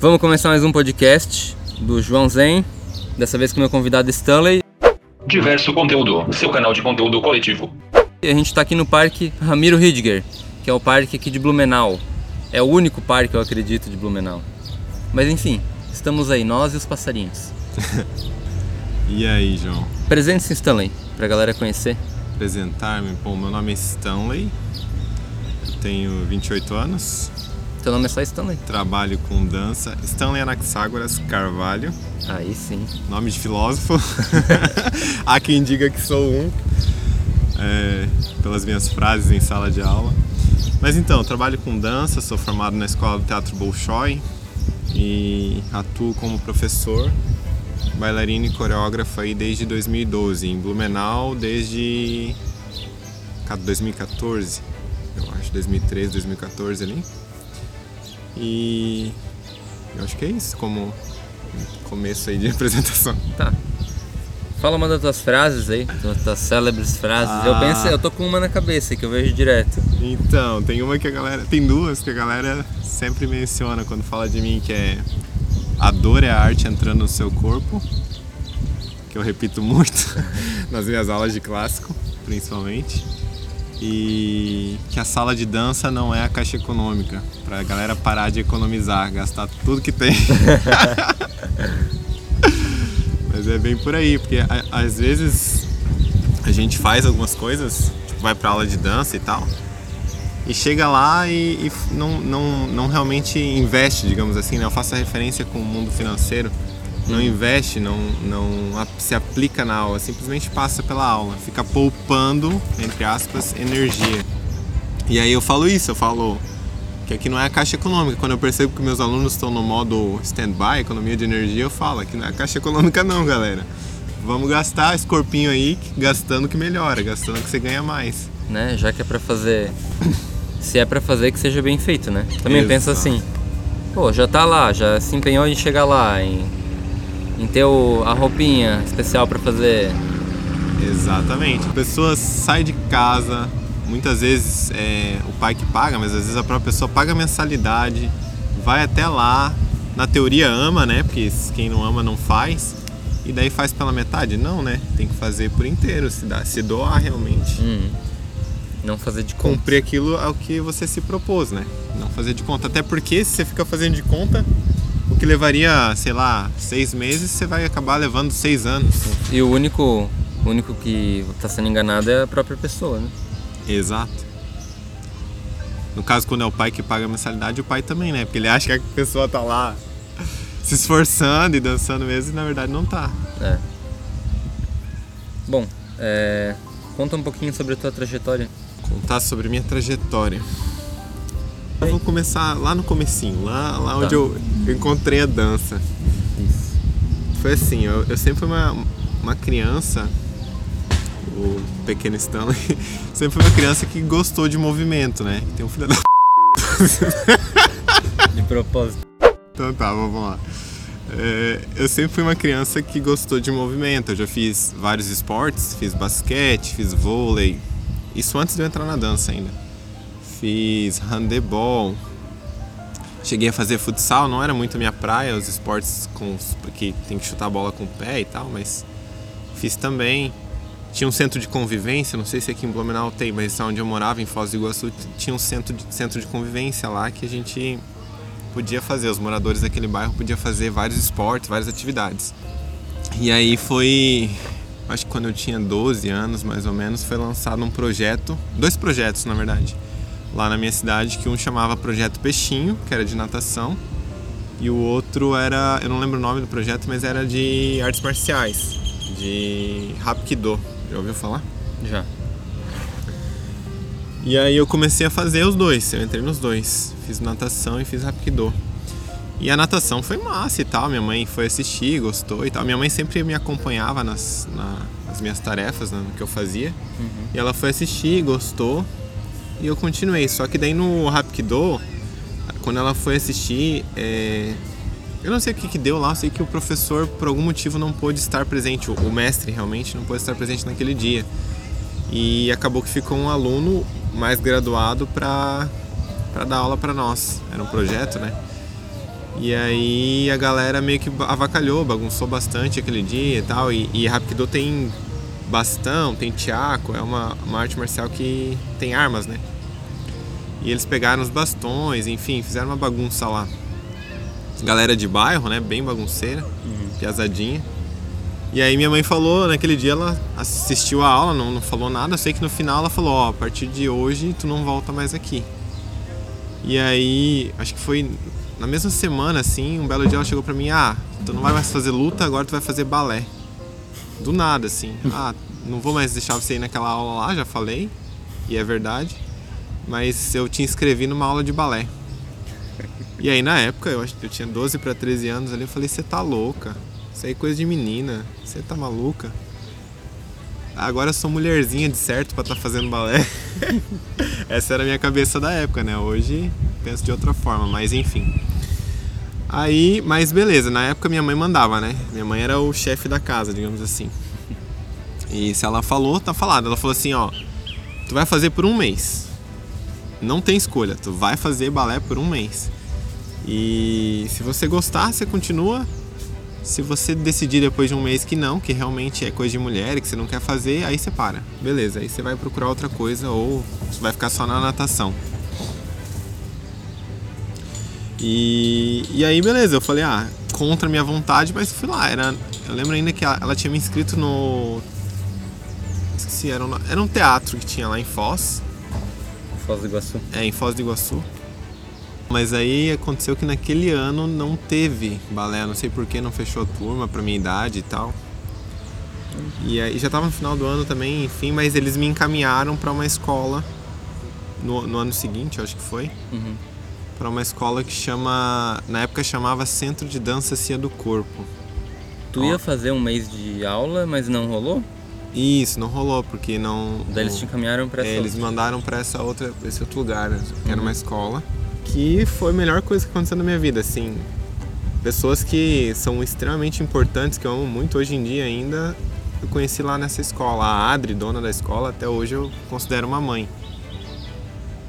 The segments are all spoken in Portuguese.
Vamos começar mais um podcast do João Zen, dessa vez com meu convidado Stanley. Diverso conteúdo, seu canal de conteúdo coletivo. E a gente está aqui no Parque Ramiro Ridger, que é o parque aqui de Blumenau. É o único parque, eu acredito, de Blumenau. Mas enfim, estamos aí, nós e os passarinhos. E aí, João? Presente-se Stanley, pra galera conhecer. Apresentar-me. Bom, meu nome é Stanley, eu tenho 28 anos, Teu nome é só Stanley? trabalho com dança. Stanley Anaxágoras Carvalho, Aí sim. nome de filósofo. Há quem diga que sou um, é, pelas minhas frases em sala de aula. Mas então, trabalho com dança, sou formado na Escola do Teatro Bolshoi e atuo como professor, bailarino e coreógrafo aí desde 2012, em Blumenau desde ca- 2014, eu acho, 2013, 2014 ali. E eu acho que é isso como começo aí de apresentação. Tá. Fala uma das tuas frases aí, das tuas célebres frases. Eu Ah. penso, eu tô com uma na cabeça que eu vejo direto. Então, tem uma que a galera. Tem duas que a galera sempre menciona quando fala de mim, que é a dor é a arte entrando no seu corpo. Que eu repito muito nas minhas aulas de clássico, principalmente. E que a sala de dança não é a caixa econômica. Pra galera parar de economizar, gastar tudo que tem. Mas é bem por aí, porque a- às vezes a gente faz algumas coisas, tipo, vai pra aula de dança e tal, e chega lá e, e não, não, não realmente investe, digamos assim, né? Eu faço a referência com o mundo financeiro, não investe, não, não se aplica na aula, simplesmente passa pela aula, fica poupando, entre aspas, energia. E aí eu falo isso, eu falo que aqui não é a caixa econômica. Quando eu percebo que meus alunos estão no modo stand-by, economia de energia, eu falo que não é a caixa econômica não, galera. Vamos gastar esse corpinho aí, gastando que melhora, gastando que você ganha mais. né? Já que é pra fazer. Se é pra fazer, que seja bem feito, né? Também penso Exato. assim. Pô, já tá lá, já se empenhou em chegar lá, em, em ter o- a roupinha especial pra fazer. Exatamente. A pessoa sai de casa, muitas vezes é o pai que paga, mas às vezes a própria pessoa paga a mensalidade, vai até lá, na teoria ama, né? Porque quem não ama não faz. E daí faz pela metade? Não, né? Tem que fazer por inteiro, se, dá, se doar realmente. Hum, não fazer de conta. Cumprir aquilo ao que você se propôs, né? Não fazer de conta. Até porque se você fica fazendo de conta, o que levaria, sei lá, seis meses, você vai acabar levando seis anos. E o único, o único que tá sendo enganado é a própria pessoa, né? Exato. No caso, quando é o pai que paga a mensalidade, o pai também, né? Porque ele acha que a pessoa tá lá se esforçando e dançando mesmo e na verdade não tá. É. Bom, é, conta um pouquinho sobre a tua trajetória. Contar sobre minha trajetória. Eu vou começar lá no comecinho, lá, lá onde Tá. eu encontrei a dança. Isso. Foi assim, eu, eu sempre fui uma, uma criança, o pequeno Stanley, sempre fui uma criança que gostou de movimento, né? Tem um filho da De propósito. Então tá, vamos lá. É, eu sempre fui uma criança que gostou de movimento. Eu já fiz vários esportes, fiz basquete, fiz vôlei. Isso antes de eu entrar na dança ainda. Fiz handebol. Cheguei a fazer futsal, não era muito a minha praia, os esportes com que tem que chutar a bola com o pé e tal, mas fiz também. Tinha um centro de convivência, não sei se aqui em Blumenau tem, mas onde eu morava, em Foz do Iguaçu, tinha um centro de, centro de convivência lá que a gente podia fazer, os moradores daquele bairro podiam fazer vários esportes, várias atividades. E aí foi, acho que quando eu tinha 12 anos mais ou menos, foi lançado um projeto, dois projetos na verdade, lá na minha cidade, que um chamava Projeto Peixinho, que era de natação, e o outro era, eu não lembro o nome do projeto, mas era de artes marciais, de Hapkido. Já ouviu falar? Já. E aí eu comecei a fazer os dois, eu entrei nos dois. Fiz natação e fiz Hapkido. E a natação foi massa e tal, minha mãe foi assistir, gostou e tal. Minha mãe sempre me acompanhava nas, na- nas minhas tarefas, né, no que eu fazia. E ela foi assistir, gostou e eu continuei. Só que daí no Hapkido, quando ela foi assistir, é, eu não sei o que, que deu lá, eu sei que o professor por algum motivo não pôde estar presente, o, mestre realmente não pôde estar presente naquele dia. E acabou que ficou um aluno mais graduado para para dar aula para nós. Era um projeto, né? E aí a galera meio que avacalhou, bagunçou bastante aquele dia e tal. E, e Hapkido tem bastão, tem tiaco, é uma, uma arte marcial que tem armas, né? E eles pegaram os bastões, enfim, fizeram uma bagunça lá. Galera de bairro, né? Bem bagunceira, Uhum. piazadinha. E aí minha mãe falou, naquele dia ela assistiu a aula, não, não falou nada, eu sei que no final ela falou, ó, a partir de hoje tu não volta mais aqui. E aí, acho que foi na mesma semana, assim, um belo dia ela chegou pra mim, ah, tu não vai mais fazer luta, agora tu vai fazer balé. Do nada, assim. Ah, não vou mais deixar você ir naquela aula lá, já falei, e é verdade. Mas eu te inscrevi numa aula de balé. E aí na época, eu acho que eu tinha 12 para 13 anos ali, eu falei, você tá louca. Isso aí é coisa de menina, você tá maluca. Agora eu sou mulherzinha de certo pra estar tá fazendo balé. Essa era a minha cabeça da época, né? Hoje penso de outra forma, mas enfim. Aí, mas beleza, na época minha mãe mandava, né? Minha mãe era o chefe da casa, digamos assim. E se ela falou, tá falado. Ela falou assim, ó, tu vai fazer por um mês. Não tem escolha, tu vai fazer balé por um mês. E se você gostar, você continua. Se você decidir depois de um mês que não, que realmente é coisa de mulher e que você não quer fazer, aí você para. Beleza, aí você vai procurar outra coisa ou você vai ficar só na natação. E, e aí, beleza, eu falei, ah, contra a minha vontade, mas fui lá. Era, eu lembro ainda que ela, ela tinha me inscrito no. Esqueci, era um, era um teatro que tinha lá em Foz. Foz do Iguaçu. É, em Foz do Iguaçu. Mas aí aconteceu que naquele ano não teve balé, não sei porquê, não fechou a turma pra minha idade e tal. E aí já tava no final do ano também, enfim, mas eles me encaminharam pra uma escola no, no ano seguinte, eu acho que foi. Uhum. Pra uma escola que chama. Na época chamava Centro de Dança Cia do Corpo. Tu Ó. ia fazer um mês de aula, mas não rolou? Isso, não rolou, porque não. Daí eles te encaminharam pra É, essa eles outra. mandaram pra essa outra, esse outro lugar, né? que era Uhum. uma escola. Que foi a melhor coisa que aconteceu na minha vida, assim. Pessoas que são extremamente importantes, que eu amo muito hoje em dia ainda, eu conheci lá nessa escola. A Adri, dona da escola, até hoje eu considero uma mãe.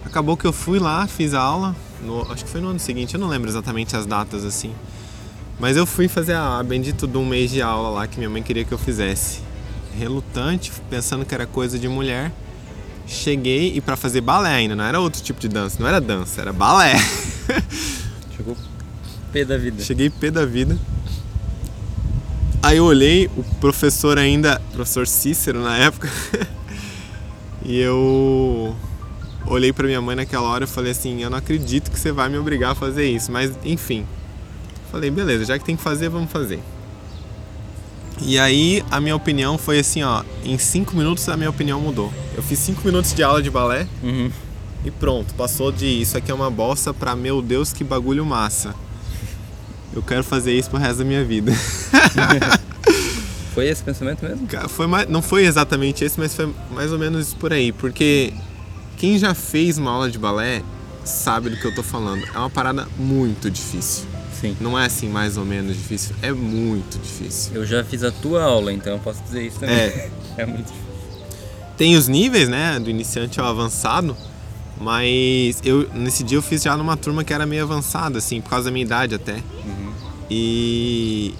Acabou que eu fui lá, fiz a aula, no- acho que foi no ano seguinte, eu não lembro exatamente as datas assim. Mas eu fui fazer a, a bendito de um mês de aula lá que minha mãe queria que eu fizesse. Relutante, pensando que era coisa de mulher. Cheguei e pra fazer balé ainda, não era outro tipo de dança, não era dança, era balé. Chegou pé da vida. Cheguei pé da vida. Aí eu olhei, o professor ainda, professor Cícero na época, e eu olhei pra minha mãe naquela hora e falei assim, eu não acredito que você vai me obrigar a fazer isso, mas enfim. Falei, beleza, já que tem que fazer, vamos fazer. E aí a minha opinião foi assim, ó, em cinco minutos a minha opinião mudou. Eu fiz cinco minutos de aula de balé Uhum. e pronto, passou de isso aqui é uma bosta pra meu Deus que bagulho massa. Eu quero fazer isso pro resto da minha vida. Foi esse pensamento mesmo? Foi mais, não foi exatamente esse, mas foi mais ou menos isso por aí, porque quem já fez uma aula de balé sabe do que eu tô falando. É uma parada muito difícil. Sim. Não é assim mais ou menos difícil, é muito difícil. Eu já fiz a tua aula, então eu posso dizer isso também. É. É muito difícil. Tem os níveis, né, do iniciante ao avançado, mas eu nesse dia eu fiz já numa turma que era meio avançada, assim, por causa da minha idade até. Uhum. E,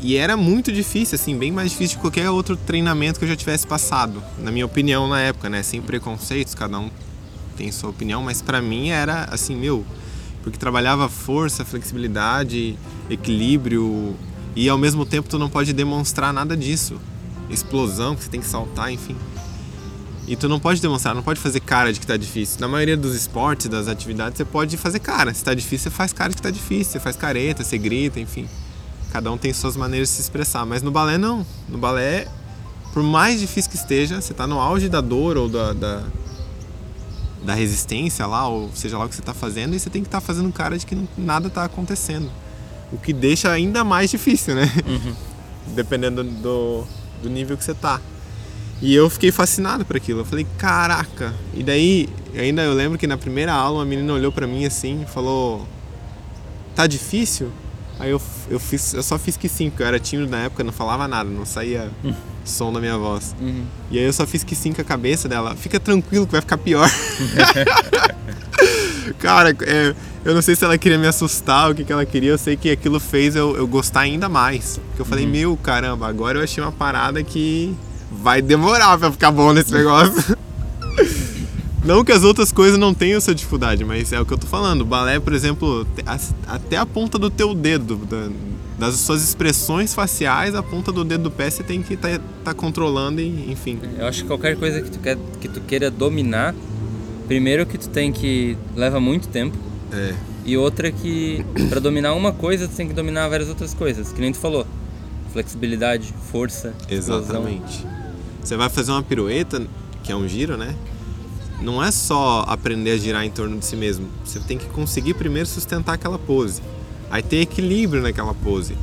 e, era muito difícil, assim, bem mais difícil de qualquer outro treinamento que eu já tivesse passado, na minha opinião na época, né? Sem preconceitos, cada um tem sua opinião, mas pra mim era assim, meu, porque trabalhava força, flexibilidade, equilíbrio e ao mesmo tempo tu não pode demonstrar nada disso. Explosão, que você tem que saltar, enfim. E tu não pode demonstrar, não pode fazer cara de que tá difícil. Na maioria dos esportes, das atividades, você pode fazer cara. Se tá difícil, você faz cara de que tá difícil. Você faz careta, você grita, enfim. Cada um tem suas maneiras de se expressar. Mas no balé, não. No balé, por mais difícil que esteja, você tá no auge da dor ou da, da, da resistência lá, ou seja lá o que você tá fazendo, e você tem que estar fazendo cara de que nada tá acontecendo. O que deixa ainda mais difícil, né? Uhum. Dependendo do, do nível que você tá. E eu fiquei fascinado por aquilo. Eu falei, caraca. E daí, ainda eu lembro que na primeira aula uma menina olhou pra mim assim e falou: Tá difícil? Aí eu, eu, fiz, eu só fiz que sim, porque eu era tímido na época, não falava nada, não saía som da minha voz. Uhum. E aí eu só fiz que sim com a cabeça dela. Fica tranquilo que vai ficar pior. Cara, é, eu não sei se ela queria me assustar, o que, que ela queria, eu sei que aquilo fez eu, eu gostar ainda mais. Porque eu falei, Uhum. meu, caramba, agora eu achei uma parada que vai demorar pra ficar bom nesse negócio. Não que as outras coisas não tenham sua dificuldade, mas é o que eu tô falando. O balé, por exemplo, até a ponta do teu dedo, da- das suas expressões faciais, a ponta do dedo do pé você tem que estar controlando e, enfim. Eu acho que qualquer coisa que tu, quer, que tu queira dominar, primeiro que tu tem que leva muito tempo É. e outra que pra dominar uma coisa tu tem que dominar várias outras coisas, que nem tu falou. Flexibilidade, força, explosão. Exatamente. Você vai fazer uma pirueta, que é um giro, né? Não é só aprender a girar em torno de si mesmo. Você tem que conseguir primeiro sustentar aquela pose. Aí ter equilíbrio naquela pose.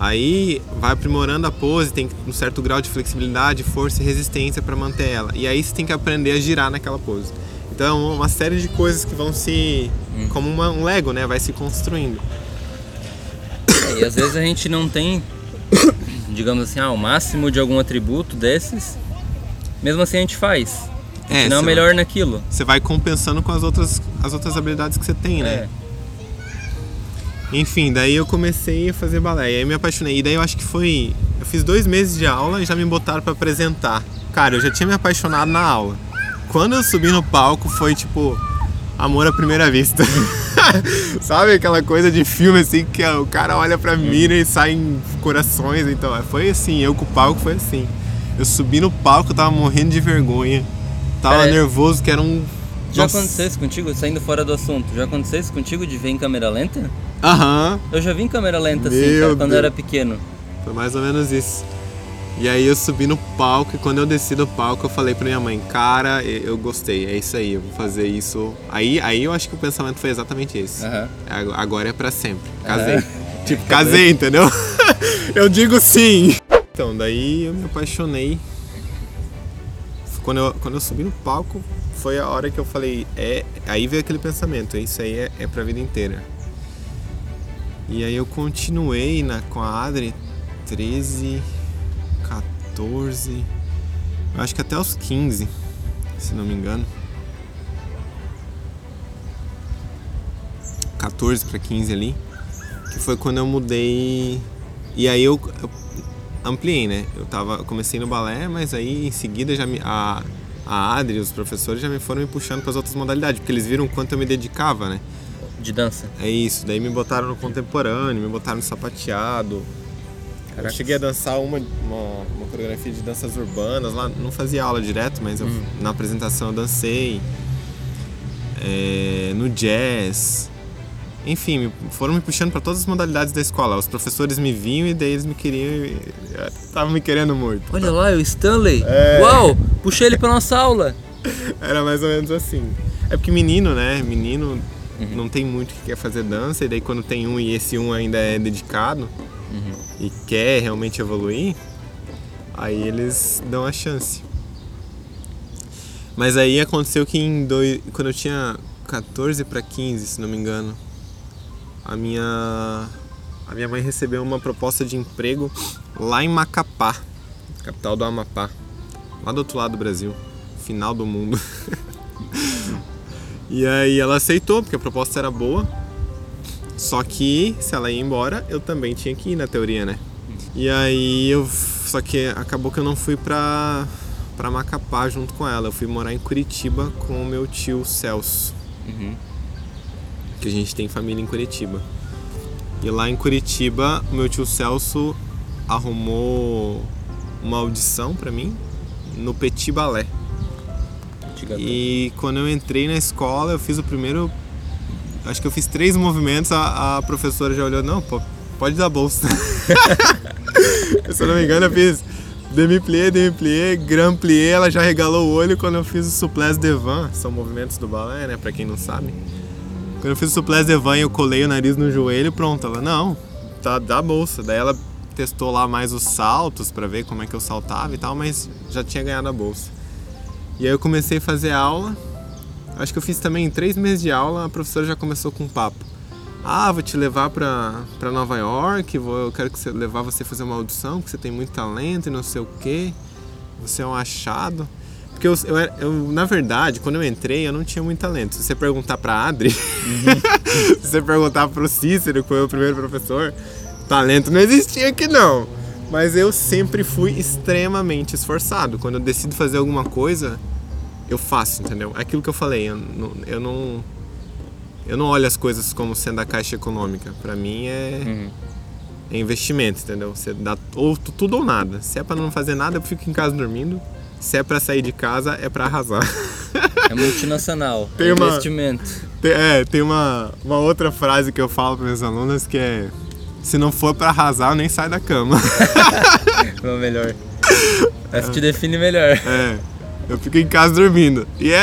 Aí vai aprimorando a pose, tem um certo grau de flexibilidade, força e resistência para manter ela. E aí você tem que aprender a girar naquela pose. Então é uma série de coisas que vão se. como uma- um Lego, né? Vai se construindo. É, e às vezes a gente não tem, digamos assim, ah, o máximo de algum atributo desses, mesmo assim a gente faz. É, não é melhor naquilo. Você vai compensando com as outras, as outras habilidades que você tem, né? É. Enfim, daí eu comecei a fazer balé. E aí me apaixonei. E daí eu acho que foi. Eu fiz dois meses de aula e já me botaram pra apresentar. Cara, eu já tinha me apaixonado na aula. Quando eu subi no palco foi tipo. Amor à primeira vista. Sabe aquela coisa de filme assim que o cara olha pra mira e saem corações. Então, foi assim, eu com o palco foi assim. Eu subi no palco, eu tava morrendo de vergonha. Tava Cara, nervoso, que era um. Já Nossa. aconteceu isso contigo, saindo fora do assunto, já aconteceu isso contigo de ver em câmera lenta? Aham. Eu já vi em câmera lenta assim, Meu cara, quando eu era pequeno. Foi mais ou menos isso. E aí eu subi no palco e quando eu desci do palco eu falei pra minha mãe, cara, eu gostei, é isso aí, eu vou fazer isso. Aí, aí eu acho que o pensamento foi exatamente esse. Ag- Agora é pra sempre. Casei. Aham. Tipo, casei, entendeu? eu digo sim. Então, daí eu me apaixonei. Quando eu, quando eu subi no palco, foi a hora que eu falei, é. Aí veio aquele pensamento, isso aí é, é pra vida inteira. E aí eu continuei na, com a Adri 13, 14. Eu acho que até os 15, se não me engano. 14 para 15 ali, que foi quando eu mudei. E aí eu, eu ampliei, né? Eu tava, eu comecei no balé, mas aí em seguida já me, a, a Adri, os professores já me foram me puxando para as outras modalidades, porque eles viram o quanto eu me dedicava, né? De dança. É isso, daí me botaram no contemporâneo, me botaram no sapateado. Eu Caraca. cheguei a dançar uma, uma, uma coreografia de danças urbanas lá, não fazia aula direto, mas eu- na apresentação eu dancei. É, no jazz. Enfim, foram me puxando para todas as modalidades da escola. Os professores me viam e daí eles me queriam. e- Estavam me querendo muito. Olha lá, é o Stanley. É. Uau, puxei ele pra nossa aula. Era mais ou menos assim. É porque menino, né? Menino não tem muito que quer fazer dança, e daí quando tem um e esse um ainda é dedicado e quer realmente evoluir, aí eles dão a chance. Mas aí aconteceu que em dois, quando eu tinha 14 para 15, se não me engano, a minha a minha mãe recebeu uma proposta de emprego lá em Macapá, capital do Amapá, lá do outro lado do Brasil, final do mundo. e aí ela aceitou porque a proposta era boa. Só que se ela ia embora, eu também tinha que ir na teoria, né? E aí eu só que acabou que eu não fui pra para Macapá junto com ela. Eu fui morar em Curitiba com o meu tio Celso Uhum. Que a gente tem família em Curitiba. E lá em Curitiba, meu tio Celso arrumou uma audição pra mim no Petit Ballet. E quando eu entrei na escola, eu fiz o primeiro. Acho que eu fiz três movimentos, a, a professora já olhou, não, pô, pode dar bolsa. Se eu não me engano, eu fiz demi-plié, demi-plié, grand plié, ela já regalou o olho quando eu fiz o souplesse devant, são movimentos do balé, né, pra quem não sabe. Quando eu fiz o souplesse devant e eu colei o nariz no joelho, pronto, ela, não, tá, dá bolsa. Daí ela testou lá mais os saltos pra ver como é que eu saltava e tal, mas já tinha ganhado a bolsa. E aí eu comecei a fazer aula. Acho que eu fiz também em três meses de aula, a professora já começou com um papo. Ah, vou te levar pra Nova York, vou, eu quero que você levar você a fazer uma audição, porque você tem muito talento e não sei o quê. Você é um achado. Porque eu, eu, eu, na verdade, quando eu entrei, eu não tinha muito talento. Se você perguntar pra Adri, se você perguntar pro Cícero, que foi o primeiro professor, talento não existia aqui não. Mas eu sempre fui extremamente esforçado. Quando eu decido fazer alguma coisa, eu faço, entendeu? Aquilo que eu falei, eu não, eu não, eu não olho as coisas como sendo a caixa econômica. Pra mim é, Uhum. é investimento, entendeu? Você dá ou tu- tudo ou nada. Se é pra não fazer nada, eu fico em casa dormindo. Se é pra sair de casa, é pra arrasar. É multinacional. Tem é uma- investimento. Tem- é, tem uma, uma outra frase que eu falo para minhas alunas que é: se não for pra arrasar, nem sai da cama. É o melhor. Essa te define melhor. É, eu fico em casa dormindo. E é,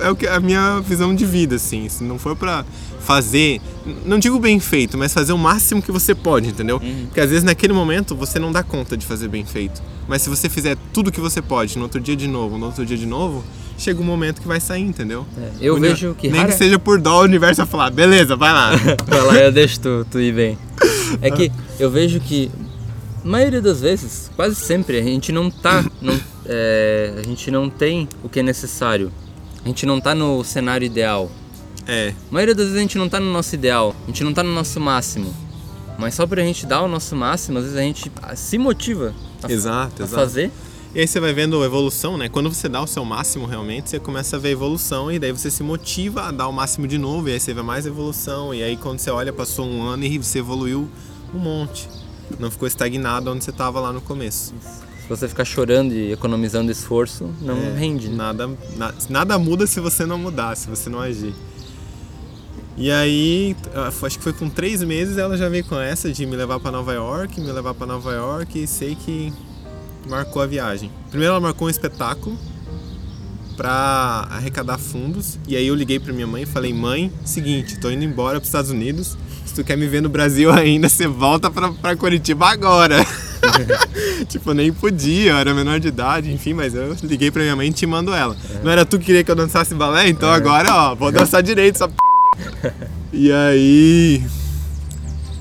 é, é o que a minha visão de vida, assim. Se não for pra fazer, não digo bem feito, mas fazer o máximo que você pode, entendeu? Porque às vezes naquele momento você não dá conta de fazer bem feito. Mas se você fizer tudo que você pode, no outro dia de novo, no outro dia de novo, chega um momento que vai sair, entendeu? É, eu O vejo que Nem rara- que seja por dó, o universo vai falar, beleza, vai lá. Vai lá, eu deixo tu, tu ir bem. É que eu vejo que, a maioria das vezes, quase sempre, a gente não tá. Não, é, a gente não tem o que é necessário. A gente não tá no cenário ideal. É, A maioria das vezes a gente não tá no nosso ideal. A gente não tá no nosso máximo. Mas só pra gente dar o nosso máximo, às vezes a gente ah, se motiva a, exato, a exato. fazer. E aí você vai vendo a evolução, né? Quando você dá o seu máximo realmente, você começa a ver a evolução e daí você se motiva a dar o máximo de novo e aí você vê mais evolução. E aí quando você olha, passou um ano e você evoluiu um monte. Não ficou estagnado onde você estava lá no começo. Se você ficar chorando e economizando esforço, não É, rende. Né? Nada, na- nada muda se você não mudar, se você não agir. E aí, ah, acho que foi com três meses ela já veio com essa de me levar para Nova York, me levar para Nova York e sei que marcou a viagem. Primeiro ela marcou um espetáculo para arrecadar fundos e aí eu liguei para minha mãe e falei: "Mãe, seguinte, tô indo embora para os Estados Unidos. Se tu quer me ver no Brasil ainda, você volta para Curitiba agora." tipo, eu nem podia, eu era menor de idade, enfim, mas eu liguei pra minha mãe e te mando ela. Não era tu que queria que eu dançasse balé? Então agora, ó, vou dançar direito, essa p... E aí.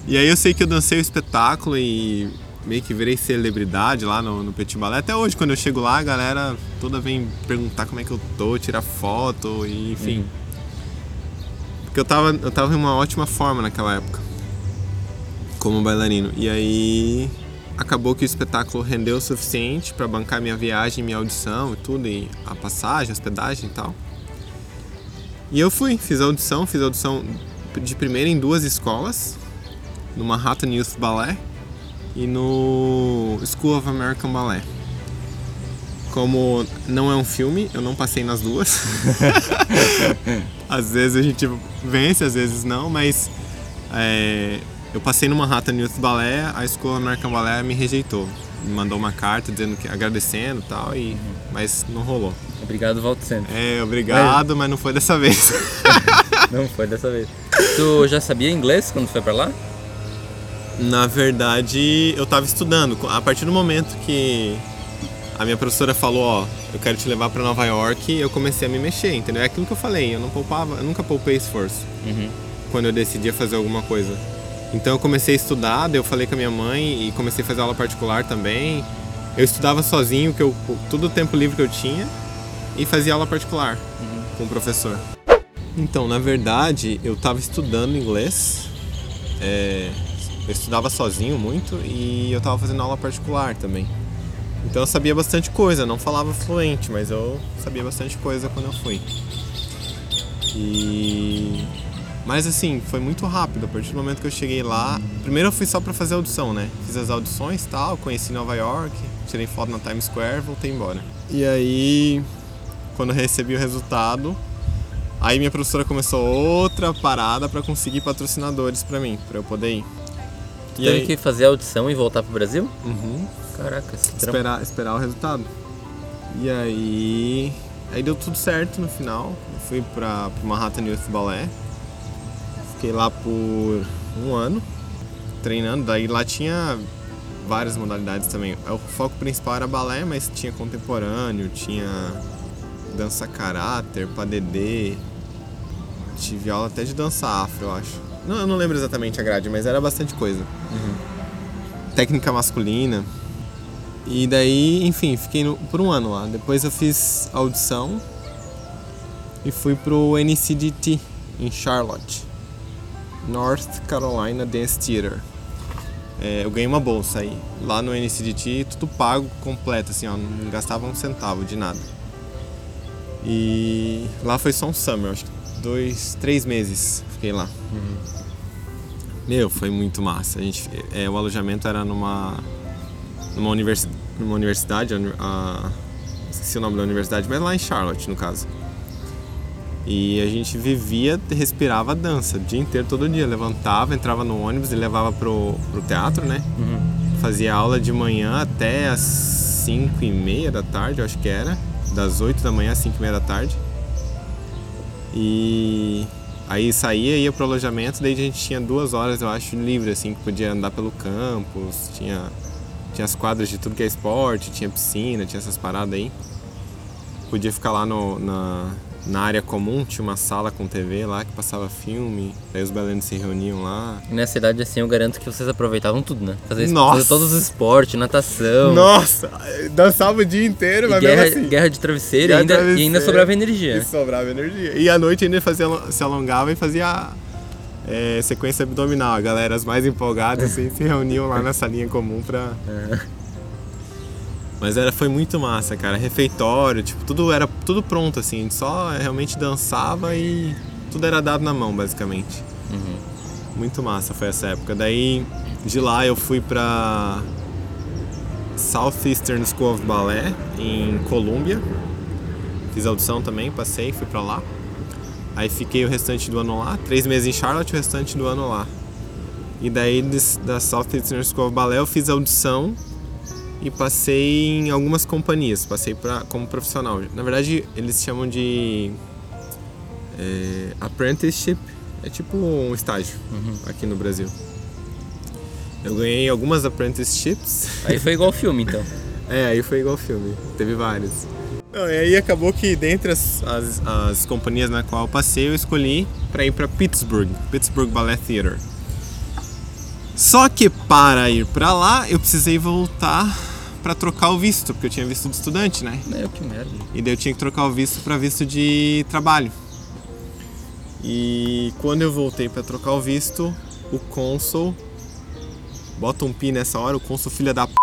E aí eu sei que eu dancei o espetáculo e meio que virei celebridade lá no, no Petit Balé. Até hoje, quando eu chego lá, a galera toda vem perguntar como é que eu tô, tirar foto, e enfim. Porque eu tava, eu tava em uma ótima forma naquela época. Como bailarino. E aí acabou que o espetáculo rendeu o suficiente para bancar minha viagem, minha audição e tudo, e a passagem, a hospedagem e tal. E eu fui, fiz audição, fiz audição de primeira em duas escolas, no Manhattan Youth Ballet e no School of American Ballet. Como não é um filme, eu não passei nas duas. às vezes a gente vence, às vezes não, mas é, eu passei no Manhattan Youth Ballet, a School of American Ballet me rejeitou. Mandou uma carta dizendo que agradecendo e tal, e, mas não rolou. Obrigado, volto sempre. É, obrigado, mas não foi dessa vez. Não foi dessa vez. Tu já sabia inglês quando foi pra lá? Na verdade, eu tava estudando. A partir do momento que a minha professora falou, ó, eu quero te levar pra Nova York, eu comecei a me mexer, entendeu? É aquilo que eu falei, eu não poupava, eu nunca poupei esforço Uhum. quando eu decidia fazer alguma coisa. Então eu comecei a estudar, daí eu falei com a minha mãe e comecei a fazer aula particular também. Eu estudava sozinho, que eu todo o tempo livre que eu tinha e fazia aula particular com o professor. Então, na verdade, eu estava estudando inglês. é, eu estudava sozinho muito e eu estava fazendo aula particular também. Então eu sabia bastante coisa, não falava fluente, mas eu sabia bastante coisa quando eu fui. E mas assim, foi muito rápido. A partir do momento que eu cheguei lá, primeiro eu fui só pra fazer audição, né? Fiz as audições e tal, conheci Nova York, tirei foto na Times Square, voltei embora. E aí, quando eu recebi o resultado, aí minha professora começou outra parada pra conseguir patrocinadores pra mim, pra eu poder ir. E Teve aí, que fazer a audição e voltar pro Brasil? Uhum. Caraca, esse trampo. esperar, esperar o resultado. E aí, aí deu tudo certo no final. Eu fui pra, pro Manhattan Youth Ballet. Fiquei lá por um ano treinando. Daí lá tinha várias modalidades também. O foco principal era balé, mas tinha contemporâneo, tinha dança caráter, padedê. Tive aula até de dança afro, eu acho. Não, eu não lembro exatamente a grade, mas era bastante coisa. Técnica masculina. E daí, enfim, fiquei no, por um ano lá. Depois eu fiz audição e fui pro NCDT em Charlotte, North Carolina Dance Theater. É, eu ganhei uma bolsa aí. Lá no NCDT, tudo pago completo, assim, ó, não gastava um centavo de nada. E lá foi só um summer, acho que dois, três meses fiquei lá. Meu, foi muito massa. A gente, é, o alojamento era numa numa, universi numa universidade, a, a, esqueci o nome da universidade, mas lá em Charlotte, no caso. E a gente vivia, respirava dança o dia inteiro, todo dia. Levantava, entrava no ônibus e levava pro, pro teatro, né? Fazia aula de manhã até as 5 e meia da tarde, eu acho que era. Das 8 da manhã às 5 e meia da tarde. E aí saía, ia pro alojamento, daí a gente tinha duas horas, eu acho, livre, assim, que podia andar pelo campus, tinha, tinha as quadras de tudo que é esporte, tinha piscina, tinha essas paradas aí. Podia ficar lá no, na, na área comum, tinha uma sala com TV lá que passava filme, daí os bailarinos se reuniam lá. E nessa idade, assim, eu garanto que vocês aproveitavam tudo, né? Fazer, Nossa. fazer todos os esportes, natação. Nossa, dançava o dia inteiro, mas guerra, assim. guerra de travesseiro, guerra e, ainda, de e ainda travesseiro. sobrava energia. E sobrava energia. E à noite ainda fazia, se alongava e fazia é, sequência abdominal. A galera, as mais empolgadas, assim, se reuniam lá na salinha comum pra. Mas era, foi muito massa, cara. Refeitório, tipo, tudo era tudo pronto, assim. A gente só realmente dançava e tudo era dado na mão, basicamente. Muito massa foi essa época. Daí, de lá eu fui pra Southeastern School of Ballet, em Colômbia. Fiz audição também, passei, fui pra lá. Aí fiquei o restante do ano lá, três meses em Charlotte, o restante do ano lá. E daí da Southeastern School of Ballet eu fiz audição e passei em algumas companhias, passei pra, como profissional. Na verdade, eles chamam de é, apprenticeship, é tipo um estágio aqui no Brasil. Eu ganhei algumas apprenticeships. Aí foi igual filme, então. É, aí foi igual filme, teve vários. Não, e aí acabou que dentre as, as, as companhias na qual eu passei, eu escolhi para ir para Pittsburgh, Pittsburgh Ballet Theater. Só que para ir para lá, eu precisei voltar para trocar o visto, porque eu tinha visto de estudante, né? Meu, que merda. E daí eu tinha que trocar o visto para visto de trabalho. E quando eu voltei para trocar o visto, o cônsul bota um pi nessa hora, o cônsul filha da p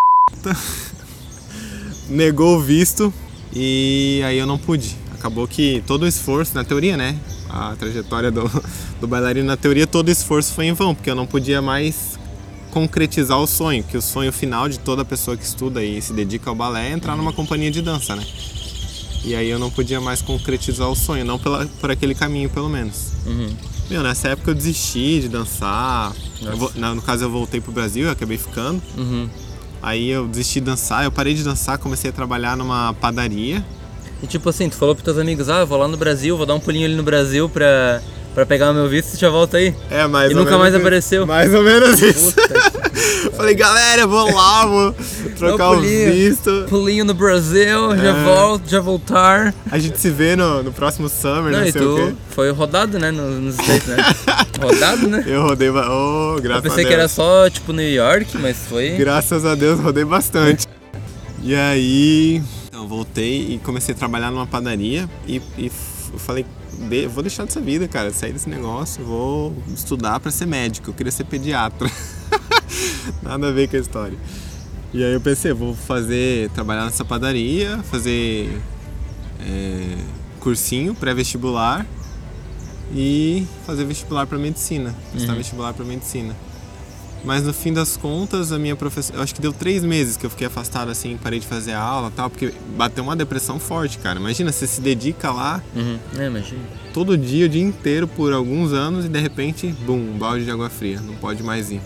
negou o visto e aí eu não pude. Acabou que todo o esforço, na teoria, né? A trajetória do, do bailarino, na teoria, todo o esforço foi em vão, porque eu não podia mais concretizar o sonho, que o sonho final de toda pessoa que estuda e se dedica ao balé é entrar numa companhia de dança, né? E aí eu não podia mais concretizar o sonho, não pela, por aquele caminho, pelo menos. Uhum. Meu, nessa época eu desisti de dançar. Eu Nossa. vo- na- no caso, eu voltei pro Brasil, eu acabei ficando. Uhum. Aí eu desisti de dançar, eu parei de dançar, comecei a trabalhar numa padaria. E tipo assim, tu falou pros teus amigos, ah, eu vou lá no Brasil, vou dar um pulinho ali no Brasil pra, pra pegar o meu visto e já volto aí. É, mais E ou nunca menos mais isso. apareceu. Mais ou menos isso. Falei, galera, eu vou lá, vou trocar o pulinho. visto. Pulinho no Brasil, já É. volto, já voltar. A gente se vê no, no próximo summer, não, Não, e sei o quê. tu foi rodado, né, no- nos States, né? rodado, né? Eu rodei, ba- oh, Eu graças pensei a que era Deus. só, tipo, New York, mas foi... Graças a Deus, rodei bastante. E aí, então, voltei e comecei a trabalhar numa padaria e, e f- eu falei, "De- vou deixar dessa vida, cara, sair desse negócio, vou estudar pra ser médico. Eu queria ser pediatra. Nada a ver com a história. E aí eu pensei, vou fazer, trabalhar nessa padaria, fazer é, cursinho pré-vestibular e fazer vestibular para medicina, prestar vestibular para medicina. Mas no fim das contas, a minha professora. Eu acho que deu três meses que eu fiquei afastado assim, parei de fazer aula e tal, porque bateu uma depressão forte, cara. Imagina, você se dedica lá Uhum. É, imagina. todo dia, o dia inteiro, por alguns anos, e de repente, bum, um balde de água fria, não pode mais ir.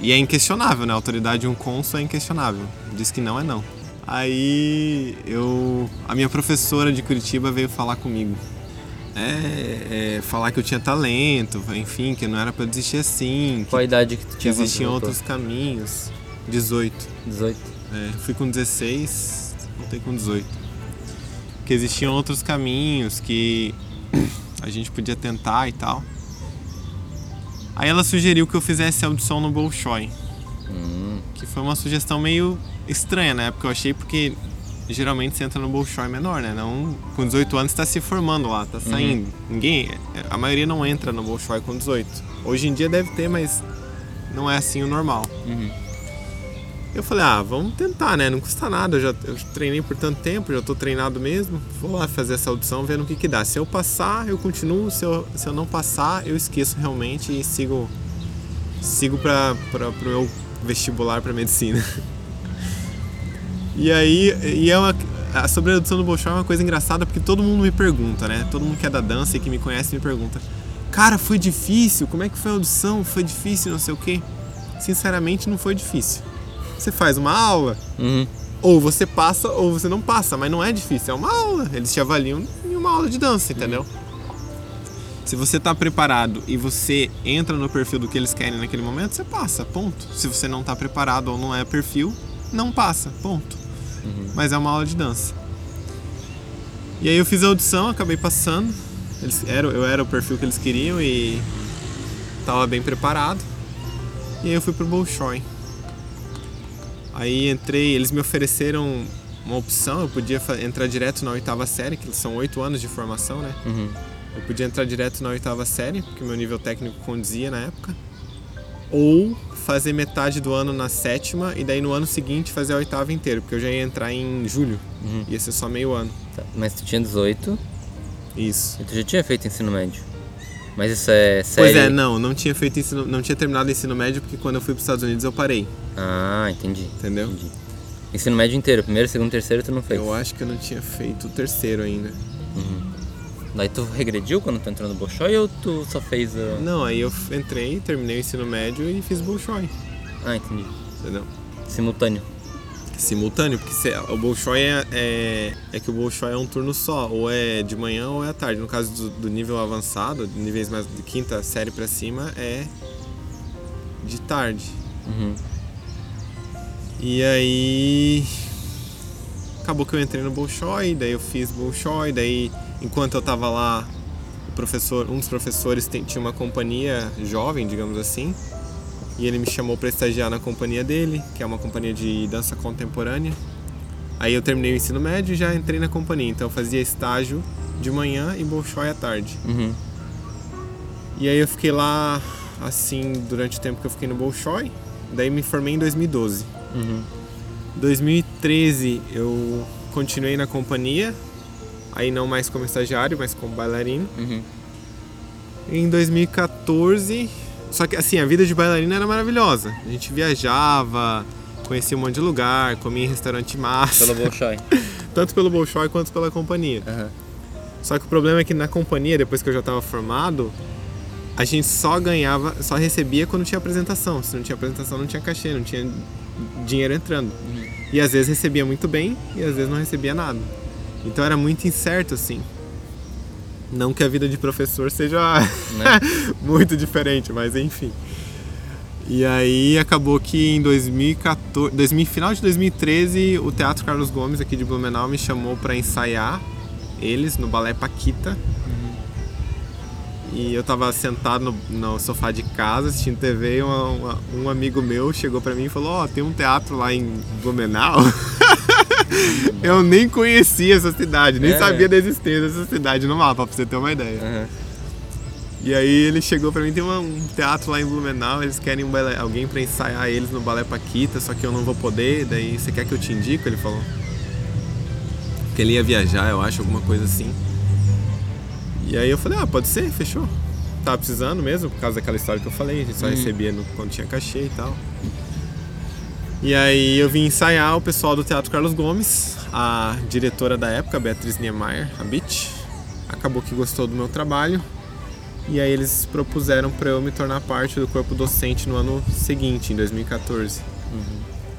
E é inquestionável, né? A autoridade de um cônsul é inquestionável. Diz que não é não. Aí eu. A minha professora de Curitiba veio falar comigo. É, é, falar que eu tinha talento, enfim, que não era pra eu desistir assim, que Qual a idade que tu que tinha? quando existiam outros caminhos. 18. 18. É, fui com 16, voltei com 18. Que existiam outros caminhos que a gente podia tentar e tal. Aí ela sugeriu que eu fizesse audição no Bolshoi. Hum, Que foi uma sugestão meio estranha na época, eu achei, porque geralmente você entra no Bolshoi menor, né? Não, com 18 anos está se formando lá, tá saindo. Ninguém, a maioria não entra no Bolshoi com 18. Hoje em dia deve ter, mas não é assim o normal. uhum. Eu falei, ah, vamos tentar, né? Não custa nada, eu já eu treinei por tanto tempo, já tô treinado mesmo. Vou lá fazer essa audição, vendo o que que dá. Se eu passar, eu continuo. Se eu, se eu não passar, eu esqueço realmente e sigo sigo para pro meu vestibular para medicina. E aí, e é uma, a sobre a audição do Bolshoi é uma coisa engraçada porque todo mundo me pergunta, né? Todo mundo que é da dança e que me conhece me pergunta: "Cara, foi difícil? Como é que foi a audição? Foi difícil, não sei o quê?" Sinceramente, não foi difícil. Você faz uma aula, Uhum. ou você passa ou você não passa, mas não é difícil, é uma aula. Eles te avaliam em uma aula de dança, entendeu? Se você tá preparado e você entra no perfil do que eles querem naquele momento, você passa, ponto. Se você não tá preparado ou não é perfil, não passa, ponto. Mas é uma aula de dança. E aí eu fiz a audição, acabei passando. Eles, era, eu era o perfil que eles queriam e tava bem preparado. E aí eu fui pro Bolshoi. Aí entrei, eles me ofereceram uma opção, eu podia entrar direto na oitava série, que são oito anos de formação, né? Uhum. Eu podia entrar direto na oitava série, porque meu nível técnico condizia na época. Ou fazer metade do ano na sétima e daí no ano seguinte fazer a oitava inteira, porque eu já ia entrar em julho. Uhum. Ia ser só meio ano. Tá, Mas tu tinha 18 Isso. e tu já tinha feito ensino médio. Mas isso é série... Pois é, não, não tinha feito ensino, não tinha terminado o ensino médio porque quando eu fui para os Estados Unidos eu parei, Ah, entendi. entendeu? Entendi. Ensino médio inteiro, primeiro, segundo, terceiro tu não fez. Eu acho que eu não tinha feito o terceiro ainda. Daí tu regrediu quando tu entrou no Bolshoi ou tu só fez. Não, aí eu entrei, terminei o ensino médio e fiz Bolshoi, Ah, entendi. entendeu? Simultâneo. Simultâneo, porque se- o Bolshoi é, é, é que o Bolshoi é um turno só, ou é de manhã ou é à tarde. No caso do, do nível avançado, de níveis mais de quinta série pra cima, é de tarde. Uhum. E aí acabou que eu entrei no Bolshoi, daí eu fiz Bolshoi, daí enquanto eu tava lá, o professor, um dos professores tem- tinha uma companhia jovem, digamos assim, e ele me chamou para estagiar na companhia dele, que é uma companhia de dança contemporânea. Aí eu terminei o ensino médio e já entrei na companhia, então eu fazia estágio de manhã e Bolshoi à tarde. Uhum. E aí eu fiquei lá assim durante o tempo que eu fiquei no Bolshoi, daí me formei em 2012. Uhum. 2013 eu continuei na companhia, aí não mais como estagiário, mas como bailarino. Uhum. Em 2014, só que assim, a vida de bailarina era maravilhosa. A gente viajava, conhecia um monte de lugar, comia em restaurante massa, Pelo Bolshoi. tanto pelo Bolshoi quanto pela companhia. Aham. Só que o problema é que na companhia, depois que eu já estava formado, a gente só ganhava, só recebia quando tinha apresentação. Se não tinha apresentação, não tinha cachê, não tinha dinheiro entrando. E às vezes recebia muito bem e às vezes não recebia nada. Então era muito incerto assim. Não que a vida de professor seja Né? muito diferente, mas enfim. E aí acabou que em 2014, 2000, final de 2013, o Teatro Carlos Gomes aqui de Blumenau me chamou para ensaiar eles no balé Paquita. E eu tava sentado no, no sofá de casa assistindo TV e uma- uma- um amigo meu chegou pra mim e falou: Ó, tem um teatro lá em Blumenau. eu nem conhecia essa cidade, nem É. sabia da existência dessa cidade no mapa, pra você ter uma ideia. Aham. E aí ele chegou pra mim, tem uma- um teatro lá em Blumenau, eles querem um balé- alguém pra ensaiar eles no Balé Paquita, só que eu não vou poder, daí você quer que eu te indico? Ele falou. Que ele ia viajar, eu acho, alguma coisa assim. E aí eu falei, ah, pode ser, fechou. Tava precisando mesmo, por causa daquela história que eu falei, a gente só Uhum. recebia no- quando tinha cachê e tal. E aí eu vim ensaiar o pessoal do Teatro Carlos Gomes, a diretora da época, Beatriz Niemeyer, a Bit, acabou que gostou do meu trabalho. E aí eles propuseram para eu me tornar parte do corpo docente no ano seguinte, em 2014.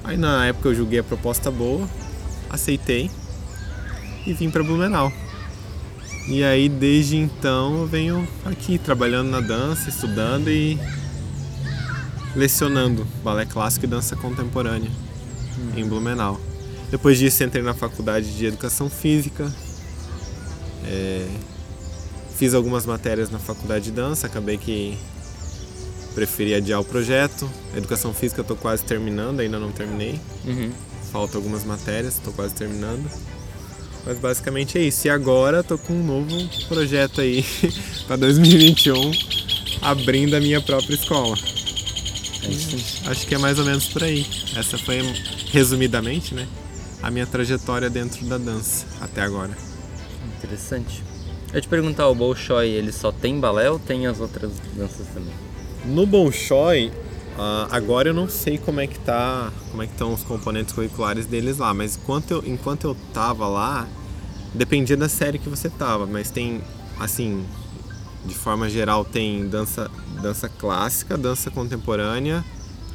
Aí na época eu julguei a proposta boa, aceitei e vim para Blumenau. E aí desde então eu venho aqui trabalhando na dança, estudando e lecionando balé clássico e dança contemporânea em Blumenau. Depois disso entrei na faculdade de educação física. é, fiz algumas matérias na faculdade de dança, acabei que preferi adiar o projeto. Educação física eu tô quase terminando, ainda não terminei. Uhum. Falta algumas matérias, tô quase terminando. Mas basicamente é isso. E agora tô com um novo projeto aí para 2021, abrindo a minha própria escola. É. Acho que é mais ou menos por aí. Essa foi, resumidamente, né? A minha trajetória dentro da dança até agora. Interessante. Eu te perguntar, o Bolshoi, ele só tem balé ou tem as outras danças também? No Bolshoi, ah, agora eu não sei como é que tá, como é que estão os componentes curriculares deles lá, mas enquanto eu, enquanto eu tava lá, dependia da série que você tava, mas tem assim, de forma geral tem dança, dança clássica, dança contemporânea,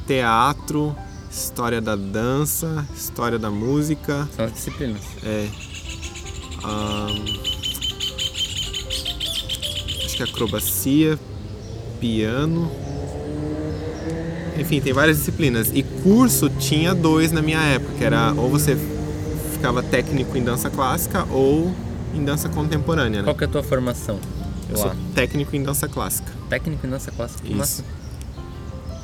teatro, história da dança, história da música, São as disciplinas. é. acho que acrobacia, piano. Enfim, tem várias disciplinas. E curso tinha dois na minha época, era ou você ficava técnico em dança clássica ou em dança contemporânea, né? Qual que é a tua formação? Eu lá? sou técnico em dança clássica. Técnico em dança clássica? Isso. Massa.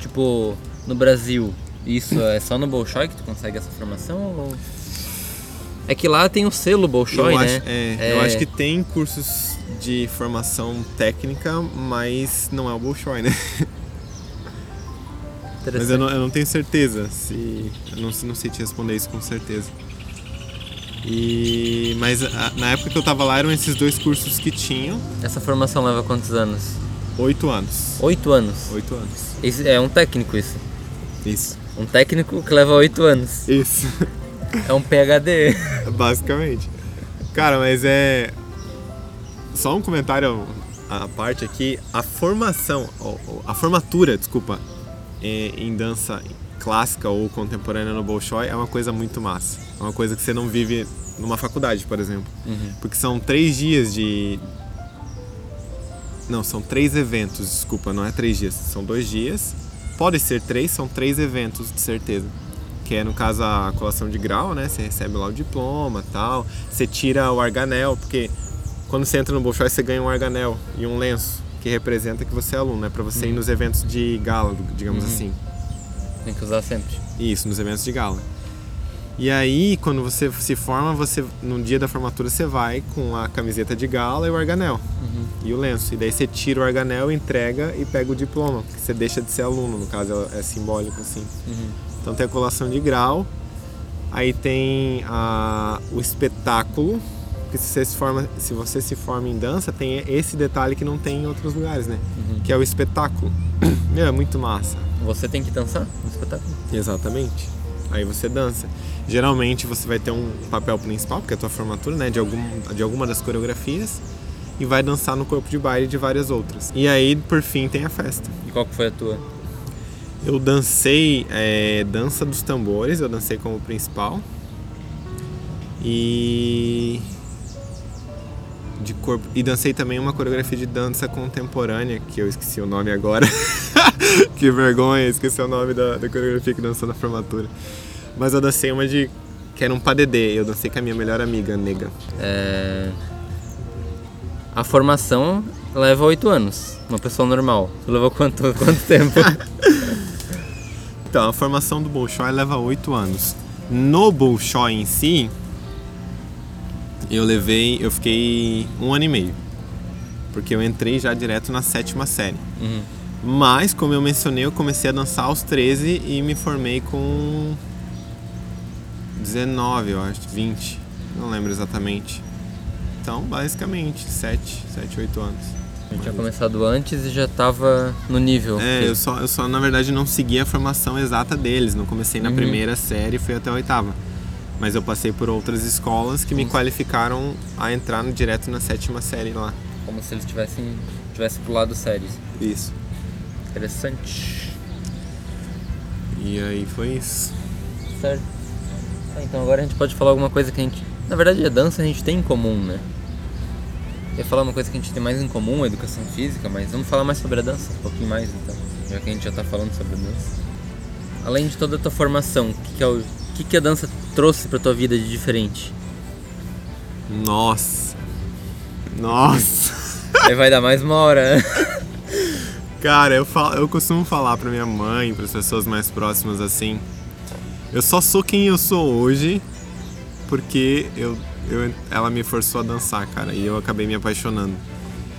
Tipo, no Brasil, isso é só no Bolshoi que tu consegue essa formação? Ou... É que lá tem o selo Bolshoi, eu, né? acho, é, eu acho que tem cursos de formação técnica, mas não é o Bolshoi, né? Mas eu não, eu não tenho certeza se. Eu não, não sei te responder isso com certeza. E. Mas a- na época que eu tava lá eram esses dois cursos que tinham. Essa formação leva quantos anos? Oito anos. Oito anos. Oito anos. Esse é um técnico isso. Isso. Um técnico que leva oito anos. Isso. É um PHD. Basicamente. Cara, mas é. Só um comentário à parte aqui. A formação, a formatura, desculpa, é, em dança clássica ou contemporânea no Bolshoi é uma coisa muito massa. É uma coisa que você não vive numa faculdade, por exemplo. Uhum. Porque são três dias de. Não, são três eventos, desculpa, não é três dias, são dois dias. Pode ser três, são três eventos, de certeza. Que é, no caso, a colação de grau, né? Você recebe lá o diploma tal. Você tira o arganel, porque quando você entra no Bolshoi, você ganha um arganel e um lenço, que representa que você é aluno, né? Pra você ir nos eventos de gala, digamos Uhum. assim. Tem que usar sempre. Isso, nos eventos de gala. E aí, quando você se forma, você no dia da formatura você vai com a camiseta de gala e o arganel e o lenço. E daí você tira o arganel, entrega e pega o diploma, que você deixa de ser aluno, no caso é simbólico assim. Então tem a colação de grau, aí tem a, o espetáculo, que se você, se forma, se você se forma em dança, tem esse detalhe que não tem em outros lugares, né? Que é o espetáculo. Meu, é muito massa. Você tem que dançar no espetáculo? Exatamente. Aí você dança. Geralmente você vai ter um papel principal, porque é a tua formatura, né, de, algum, de alguma das coreografias, e vai dançar no corpo de baile de várias outras. E aí, por fim, tem a festa. E qual que foi a tua? Eu dancei é, dança dos tambores, eu dancei como principal. E de corpo e dancei também uma coreografia de dança contemporânea, que eu esqueci o nome agora. que vergonha, esqueci o nome da, da coreografia que dançou na formatura. Mas eu dancei uma de que era um padedê, eu dancei com a minha melhor amiga, nega. É... A formação leva oito anos. Uma pessoa normal. Tu levou quanto, quanto tempo? Então, a formação do Bolshoi leva oito anos. No Bolshoi em si, eu levei, eu fiquei um ano e meio. Porque eu entrei já direto na sétima série. Uhum. Mas, como eu mencionei, eu comecei a dançar aos 13 e me formei com 19, eu acho, 20. Não lembro exatamente. Então, basicamente, 7, 7, 8 anos. Eu tinha começado antes e já tava no nível. É, que- eu só, eu só na verdade não segui a formação exata deles. Não comecei na Uhum. primeira série e fui até a oitava. Mas eu passei por outras escolas que me qualificaram a entrar no- direto na sétima série lá. Como se eles tivessem tivesse pulado séries. Isso. Interessante. E aí foi isso. Certo. Ah, então agora a gente pode falar alguma coisa que a gente. Na verdade, a dança a gente tem em comum, né? Eu ia falar uma coisa que a gente tem mais em comum, a educação física, mas vamos falar mais sobre a dança, um pouquinho mais então, já que a gente já tá falando sobre a dança. Além de toda a tua formação, o que, que, é o, o que, que a dança trouxe pra tua vida de diferente? Nossa. Nossa. Aí vai dar mais uma hora. né? Cara, eu, falo, eu costumo falar pra minha mãe, para as pessoas mais próximas assim. Eu só sou quem eu sou hoje porque eu, eu, ela me forçou a dançar, cara, e eu acabei me apaixonando.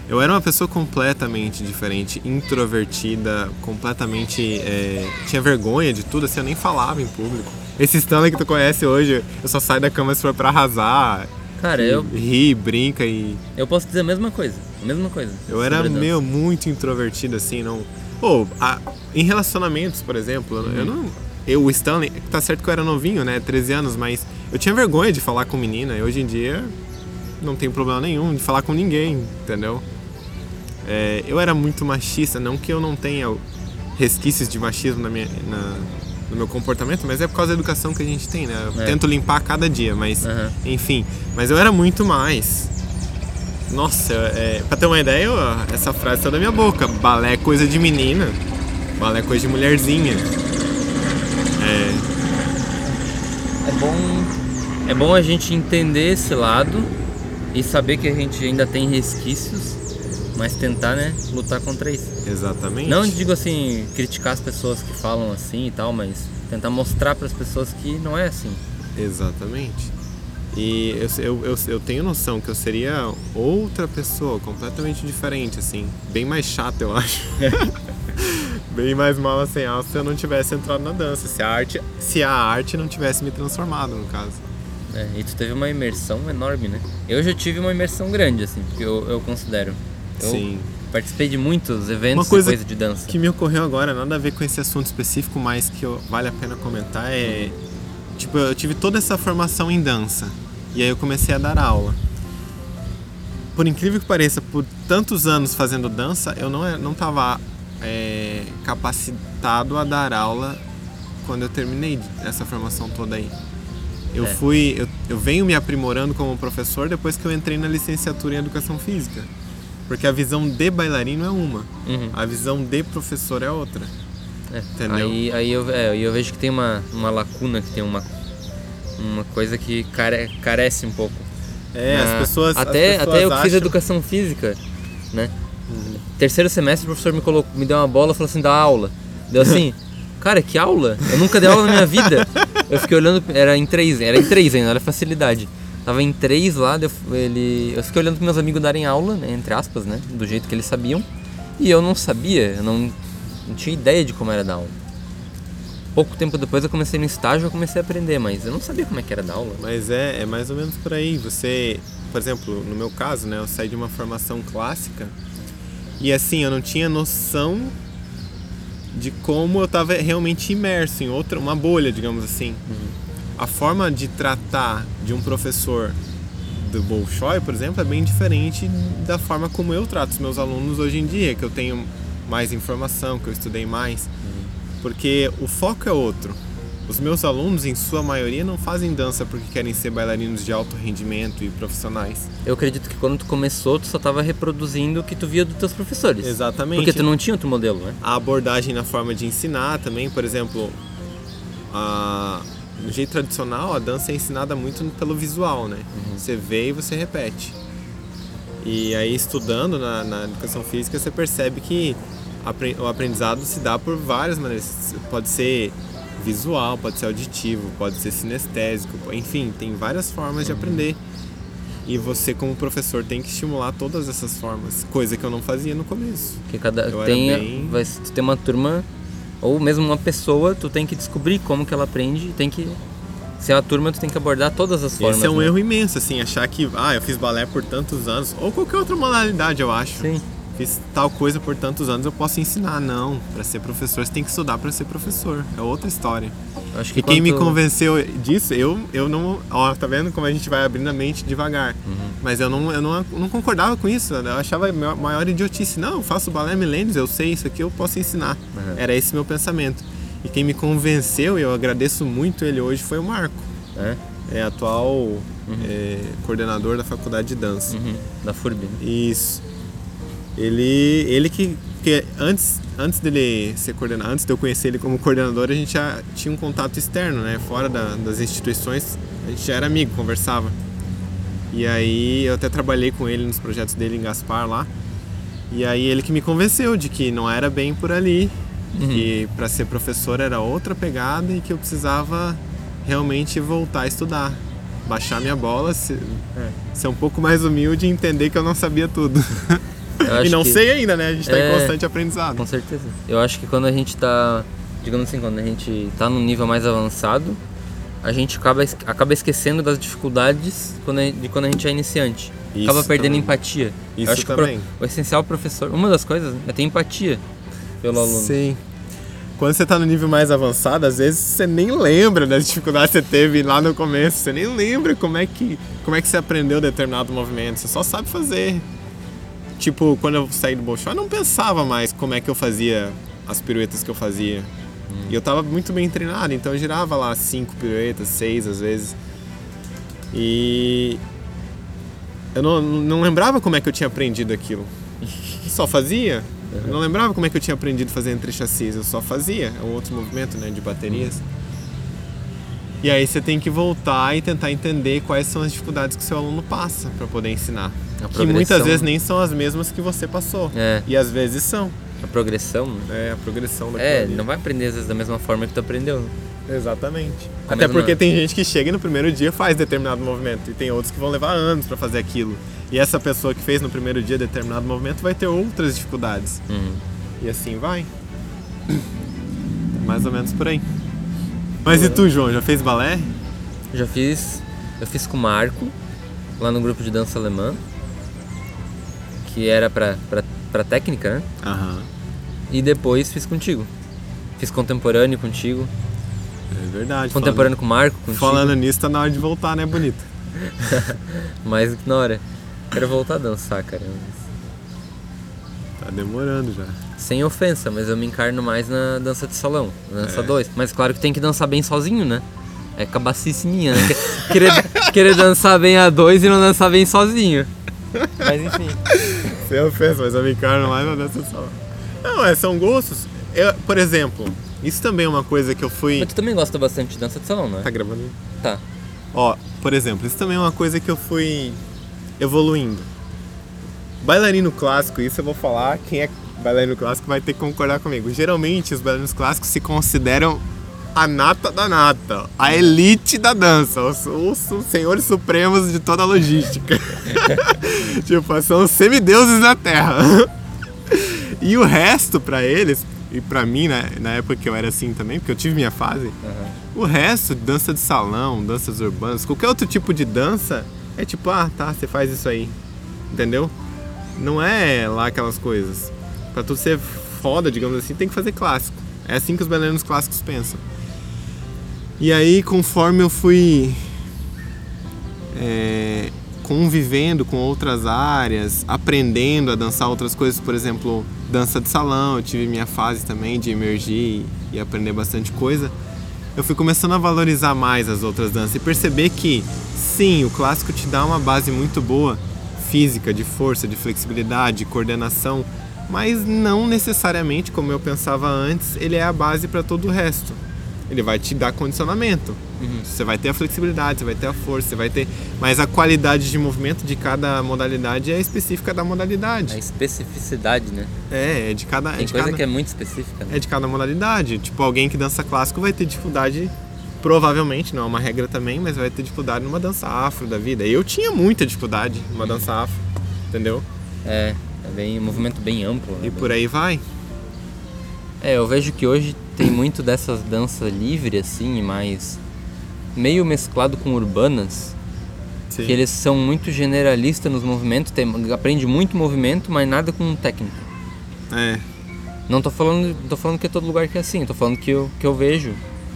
Eu era uma pessoa completamente diferente, introvertida, completamente. É, tinha vergonha de tudo, assim, eu nem falava em público. Esse Stanley que tu conhece hoje, eu só saio da cama se for pra arrasar. Cara, eu, Ri, brinca e. eu posso dizer a mesma coisa. A mesma coisa. Eu era dança. meu muito introvertido assim, não. Pô, a- em relacionamentos, por exemplo, eu- Uhum. eu não. Eu, o Stanley, tá certo que eu era novinho, né? 13 anos, mas eu tinha vergonha de falar com menina. E hoje em dia não tem problema nenhum de falar com ninguém, entendeu? É, eu era muito machista, não que eu não tenha resquícios de machismo na minha, na- no meu comportamento, mas é por causa da educação que a gente tem, né? Eu É. tento limpar cada dia, mas Aham. enfim. Mas eu era muito mais. Nossa, é, pra ter uma ideia, eu- essa frase saiu da minha boca. Balé é coisa de menina. Balé é coisa de mulherzinha. É, É bom, é bom a gente entender esse lado e saber que a gente ainda tem resquícios, mas tentar, né, lutar contra isso. exatamente. Não digo assim, criticar as pessoas que falam assim e tal, mas tentar mostrar para as pessoas que não é assim. Exatamente. E eu, eu, eu, eu tenho noção que eu seria outra pessoa, completamente diferente, assim. Bem mais chata, eu acho. bem mais mala sem alça se eu não tivesse entrado na dança. Se a arte, se a arte não tivesse me transformado, no caso. É, e tu teve uma imersão enorme, né? Eu já tive uma imersão grande, assim, porque eu, eu considero. Eu Sim. participei de muitos eventos Uma coisa e coisa de dança. que me ocorreu agora, nada a ver com esse assunto específico, mas que eu- vale a pena comentar é. Tipo, eu tive toda essa formação em dança. E aí eu comecei a dar aula. Por incrível que pareça, por tantos anos fazendo dança, eu não, é- não tava é, capacitado a dar aula quando eu terminei essa formação toda aí. Eu É. fui. Eu, eu venho me aprimorando como professor depois que eu entrei na licenciatura em educação física. Porque a visão de bailarino é uma. Uhum. A visão de professor é outra. É, Entendeu? Aí, aí eu, é, eu vejo que tem uma, uma lacuna, que tem uma, uma coisa que care, carece um pouco. É, Ah, as pessoas. as Até, pessoas até eu que fiz acham- educação física, né? Terceiro semestre o professor me, colocou, me deu uma bola e falou assim, dá aula. Deu assim, cara, que aula? Eu nunca dei aula na minha vida. Eu fiquei olhando, era em três, era em três ainda, era facilidade. Tava em três lá, eu, ele, eu fiquei olhando pros meus amigos darem aula, né, entre aspas, né? Do jeito que eles sabiam. E eu não sabia, eu não, não tinha ideia de como era dar aula. Pouco tempo depois eu comecei no estágio, eu comecei a aprender, mas eu não sabia como é que era dar aula. Mas é, é mais ou menos por aí. Você, por exemplo, no meu caso, né, eu saí de uma formação clássica e assim, eu não tinha noção de como eu estava realmente imerso em outra, uma bolha, digamos assim. A forma de tratar de um professor do Bolshoi, por exemplo, é bem diferente da forma como eu trato os meus alunos hoje em dia, que eu tenho mais informação, que eu estudei mais. Porque o foco é outro. Os meus alunos, em sua maioria, não fazem dança porque querem ser bailarinos de alto rendimento e profissionais. Eu acredito que quando tu começou, tu só tava reproduzindo o que tu via dos teus professores. Exatamente. Porque tu não tinha outro modelo, né? A abordagem na forma de ensinar também, por exemplo, a... no jeito tradicional, a dança é ensinada muito pelo visual, né? Você vê e você repete. E aí, estudando na, na educação física, você percebe que o aprendizado se dá por várias maneiras. Pode ser visual, pode ser auditivo, pode ser sinestésico, enfim, tem várias formas de aprender. E você, como professor, tem que estimular todas essas formas, coisa que eu não fazia no começo. Porque cada Eu tem, bem- vai tem uma turma ou mesmo uma pessoa, tu tem que descobrir como que ela aprende, tem que se é uma turma, tu tem que abordar todas as formas. Esse é um né? erro imenso, assim, achar que, ah, eu fiz balé por tantos anos, ou qualquer outra modalidade, eu acho. Sim. Fiz tal coisa por tantos anos, eu posso ensinar. Não, para ser professor, você tem que estudar para ser professor. É outra história. Acho que E quem me quando- convenceu disso, eu, eu não. Ó, tá vendo como a gente vai abrindo a mente devagar. Uhum. Mas eu não, eu não, não concordava com isso. Eu achava a maior- maior idiotice. Não, eu faço balé milênios, eu sei isso aqui, eu posso ensinar. Uhum. Era esse meu pensamento. E quem me convenceu, e eu agradeço muito ele hoje, foi o Marco. É? É atual é, coordenador da faculdade de dança. Uhum. Da FURB. né? Isso. Ele, ele que, que antes, antes dele ser coordenador, antes de eu conhecer ele como coordenador, a gente já tinha um contato externo, né? Fora da- das instituições, a gente já era amigo, conversava. E aí eu até trabalhei com ele nos projetos dele em Gaspar lá. E aí ele que me convenceu de que não era bem por ali, Uhum. que para ser professor era outra pegada e que eu precisava realmente voltar a estudar. Baixar minha bola, se- É. ser um pouco mais humilde e entender que eu não sabia tudo. E não que- sei ainda, né? A gente tá É. em constante aprendizado. Com certeza. Eu acho que quando a gente tá, digamos assim, quando a gente tá num nível mais avançado, a gente acaba, acaba esquecendo das dificuldades quando a, de quando a gente é iniciante. Isso acaba perdendo também. empatia. Isso Eu acho que o pro- também. o essencial professor, uma das coisas é ter empatia pelo aluno. Sim. Quando você tá no nível mais avançado, às vezes você nem lembra das dificuldades que você teve lá no começo. Você nem lembra como é que, como é que você aprendeu determinado movimento. Você só sabe fazer. Tipo, quando eu saí do Bolshoi, eu não pensava mais como é que eu fazia as piruetas que eu fazia. E eu tava muito bem treinado, então eu girava lá cinco piruetas, seis às vezes. E eu não, não lembrava como é que eu tinha aprendido aquilo. Só fazia. Eu não lembrava como é que eu tinha aprendido a fazer entre chassis, eu só fazia. É um outro movimento, né, de baterias. E aí você tem que voltar e tentar entender quais são as dificuldades que seu aluno passa para poder ensinar. Que muitas vezes nem são as mesmas que você passou. É, E às vezes são. a progressão. né? É a progressão daquilo É, ali. não vai aprender às vezes da mesma forma que tu aprendeu. né? Exatamente. A Até porque tem gente que chega e no primeiro dia faz determinado movimento e tem outros que vão levar anos para fazer aquilo. E essa pessoa que fez no primeiro dia determinado movimento vai ter outras dificuldades. Uhum. E assim vai. Mais ou menos por aí. Mas e tu, João, já fez balé? Já fiz. Eu fiz com o Marco, lá no grupo de dança alemã. Que era pra, pra, pra técnica, né? Aham. E depois fiz contigo. Fiz contemporâneo contigo. É verdade. Contemporâneo com o Marco, Falando, contigo. falando nisso, tá na hora de voltar, né, bonita? Mais do que na hora. Quero voltar a dançar, cara. Tá demorando já. Sem ofensa, mas eu me encarno mais na dança de salão, na dança É. 2. Mas claro que tem que dançar bem sozinho, né? É cabacice minha, né? Que- Querer, querer dançar bem a dois e não dançar bem sozinho. Mas enfim. Sem ofensa, mas eu me encarno mais na dança só. Não, é, são gostos. Eu, por exemplo, isso também é uma coisa que eu fui. Mas tu também gosta bastante de dança de salão, não Tá é? gravando? Tá. Ó, por exemplo, isso também é uma coisa que eu fui evoluindo. Bailarino clássico, isso eu vou falar, quem é bailarino clássico vai ter que concordar comigo. Geralmente os bailarinos clássicos se consideram a nata da nata, a elite da dança, os, os- os senhores supremos de toda a logística. tipo, são os semideuses da terra. e o resto pra eles, e pra mim, né, na época que eu era assim também, porque eu tive minha fase, o resto, dança de salão, danças urbanas, qualquer outro tipo de dança, é tipo, ah, tá, você faz isso aí. Entendeu? Não é lá aquelas coisas. Pra tu ser foda, digamos assim, tem que fazer clássico. É assim que os bailarinos clássicos pensam. E aí, conforme eu fui é, convivendo com outras áreas, aprendendo a dançar outras coisas, por exemplo, dança de salão, eu tive minha fase também de emergir e aprender bastante coisa. Eu fui começando a valorizar mais as outras danças e perceber que, sim, o clássico te dá uma base muito boa física, de força, de flexibilidade, de coordenação, mas não necessariamente, como eu pensava antes, ele é a base para todo o resto. Ele vai te dar condicionamento. Você vai ter a flexibilidade, você vai ter a força, você vai ter. Mas a qualidade de movimento de cada modalidade é específica da modalidade. A especificidade, né? É, é de cada. é Tem de coisa cada... que é muito específica, né? É de cada modalidade. Tipo, alguém que dança clássico vai ter dificuldade, provavelmente, não é uma regra também, mas vai ter dificuldade numa dança afro da vida. Eu tinha muita dificuldade numa dança afro, entendeu? É, é bem, um movimento bem amplo. Né? E por aí vai. É, eu vejo que hoje tem muito dessas danças livre, assim, mais meio mesclado com urbanas, Sim. que eles são muito generalistas nos movimentos, tem, aprende muito movimento, mas nada com técnica. É. Não tô falando, tô falando que é todo lugar que é assim, tô falando que eu, que eu vejo.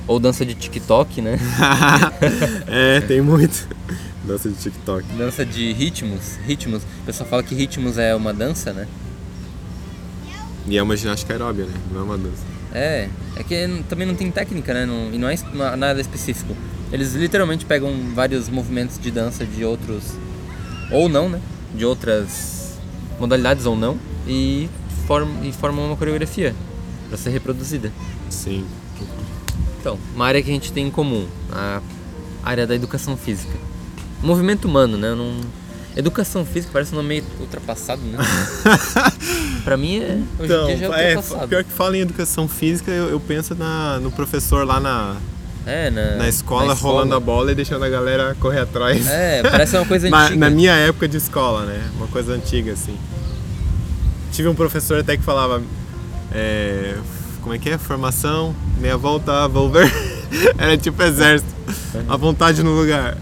Ou dança de TikTok, né? é, tem muito. Dança de TikTok. dança de ritmos, ritmos. O pessoal fala que ritmos é uma dança, né? E é uma ginástica aeróbia, né? Não é uma dança. É, é que também não tem técnica, né? Não- e não é es- na- nada específico. Eles literalmente pegam vários movimentos de dança de outros. Ou não, né? De outras modalidades ou não. E, form, e formam uma coreografia para ser reproduzida. Sim. Então, uma área que a gente tem em comum, a área da educação física. Movimento humano, né? Não... Educação física parece um nome meio ultrapassado, né? pra mim é. Hoje Então, em dia já é é, ultrapassado. pior que fala em educação física, eu, eu penso na, no professor lá na, É, na, na, escola, na rolando a bola e deixando a galera correr atrás. É, parece uma coisa na, antiga. na minha época de escola, né? Uma coisa antiga, assim. Tive um professor até que falava. é, como é que é? Formação, meia volta, volver. Era tipo exército. A vontade no lugar.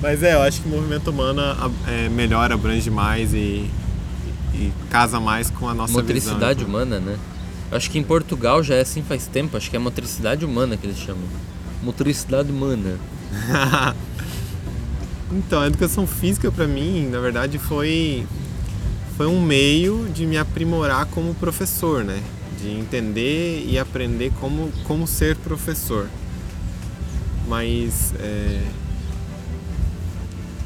Mas é, eu acho que o movimento humano é, melhora, abrange mais e, e casa mais com a nossa Motricidade visão. humana, né? Eu acho que em Portugal já é assim faz tempo, acho que é motricidade humana que eles chamam. Motricidade humana. Então, a educação física pra mim, na verdade, foi foi um meio de me aprimorar como professor, né? De entender e aprender como, como ser professor. Mas é,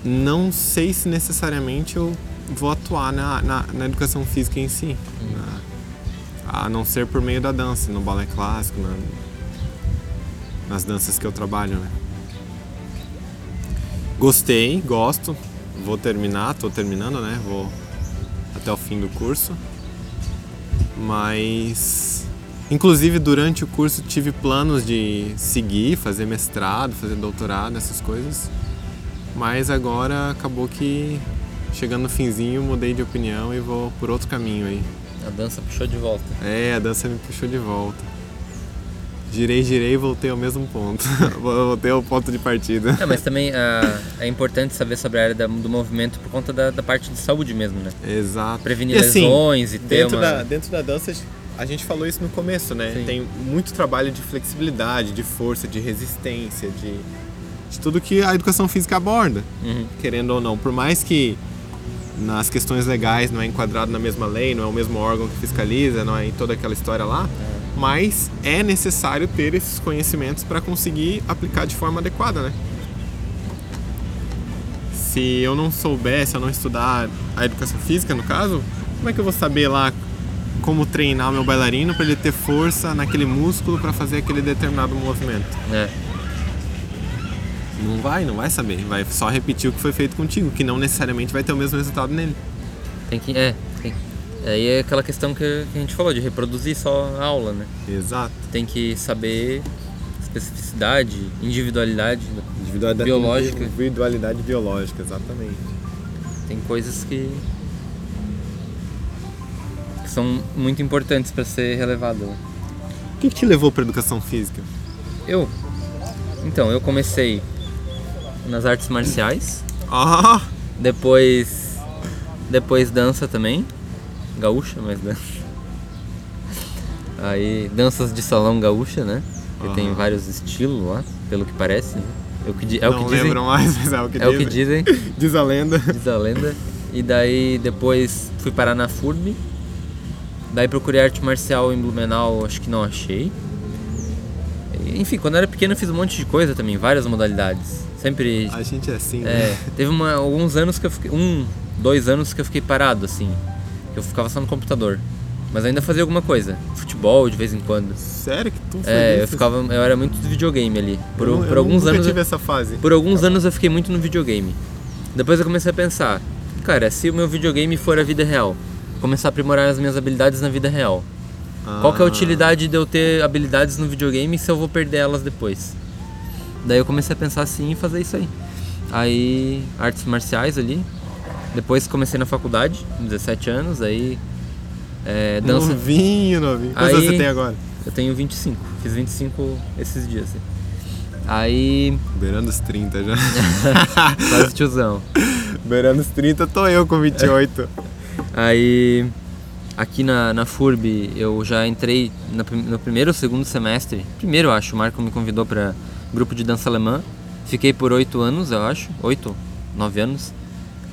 não sei se necessariamente eu vou atuar na, na, na educação física em si. na- a não ser por meio da dança, no balé clássico, na- nas danças que eu trabalho, né? Gostei, gosto. Vou terminar, tô terminando, né? Vou até o fim do curso. Mas inclusive durante o curso tive planos de seguir, fazer mestrado, fazer doutorado, essas coisas. Mas agora acabou que chegando no finzinho mudei de opinião e vou por outro caminho aí. A dança puxou de volta. É, a dança me puxou de volta. Girei, girei e voltei ao mesmo ponto. voltei ao ponto de partida. É, mas também ah, é importante saber sobre a área da- do movimento por conta da, da parte de saúde mesmo, né? Exato. Prevenir E assim, lesões e ter dentro uma... da dentro da dança a gente falou isso no começo né Sim. tem muito trabalho de flexibilidade de força de resistência de, de tudo que a educação física aborda Uhum. querendo ou não por mais que nas questões legais não é enquadrado na mesma lei não é o mesmo órgão que fiscaliza não é em toda aquela história lá mas é necessário ter esses conhecimentos para conseguir aplicar de forma adequada né se eu não souber, se eu não estudar a educação física, no caso, como é que eu vou saber lá como treinar o meu bailarino para ele ter força naquele músculo para fazer aquele determinado movimento? É. Não vai, não vai saber. Vai só repetir o que foi feito contigo, que não necessariamente vai ter o mesmo resultado nele. Tem que. É. Aí é aquela questão que, a gente falou, de reproduzir só a aula, né? Exato. Tem que saber especificidade, individualidade. Individualidade Biológica. Individualidade biológica, exatamente. Tem coisas que. que são muito importantes para ser relevado. né? O que, que te levou para educação física? Eu. Então, eu comecei nas artes marciais, Ah, depois. Depois dança também. Gaúcha, mas dança. Aí, danças de salão gaúcha, né? Que tem Aham. vários estilos lá, pelo que parece. Né? É o que, é o não que dizem. lembro mais, mas é o que É o que dizem. dizem, Diz a lenda. diz a lenda. E daí depois fui parar na FURB. Daí procurei arte marcial em Blumenau, acho que não achei. Enfim, quando eu era pequeno eu fiz um monte de coisa também, várias modalidades. Sempre. A gente é assim, É, né? teve uma, alguns anos que eu fiquei. Um, dois anos que eu fiquei parado, assim. Eu ficava só no computador. Mas ainda fazia alguma coisa. Futebol de vez em quando. Sério que tu foi É, eu ficava. Eu era muito do videogame ali. Por, eu, por eu alguns nunca anos. eu- tive essa fase. por alguns anos eu fiquei muito no videogame. Depois eu comecei a pensar, cara, se o meu videogame for a vida real, começar a aprimorar as minhas habilidades na vida real. Qual que é a Ah. utilidade de eu ter habilidades no videogame se eu vou perder elas depois? Daí eu comecei a pensar assim e fazer isso aí. Aí, artes marciais ali. Depois comecei na faculdade, com 17 anos, aí é, dança. Novinho, novinho. Quantos anos você tem agora? Eu tenho 25, fiz 25 esses dias. assim. Aí, Beirando os 30 já. quase tiozão. Beirando os 30 tô eu com 28. Aí, aqui na, na FURB, eu já entrei na no primeiro ou segundo semestre. Primeiro, acho, o Marco me convidou para grupo de dança alemã. Fiquei por oito anos, eu acho. Oito, nove anos.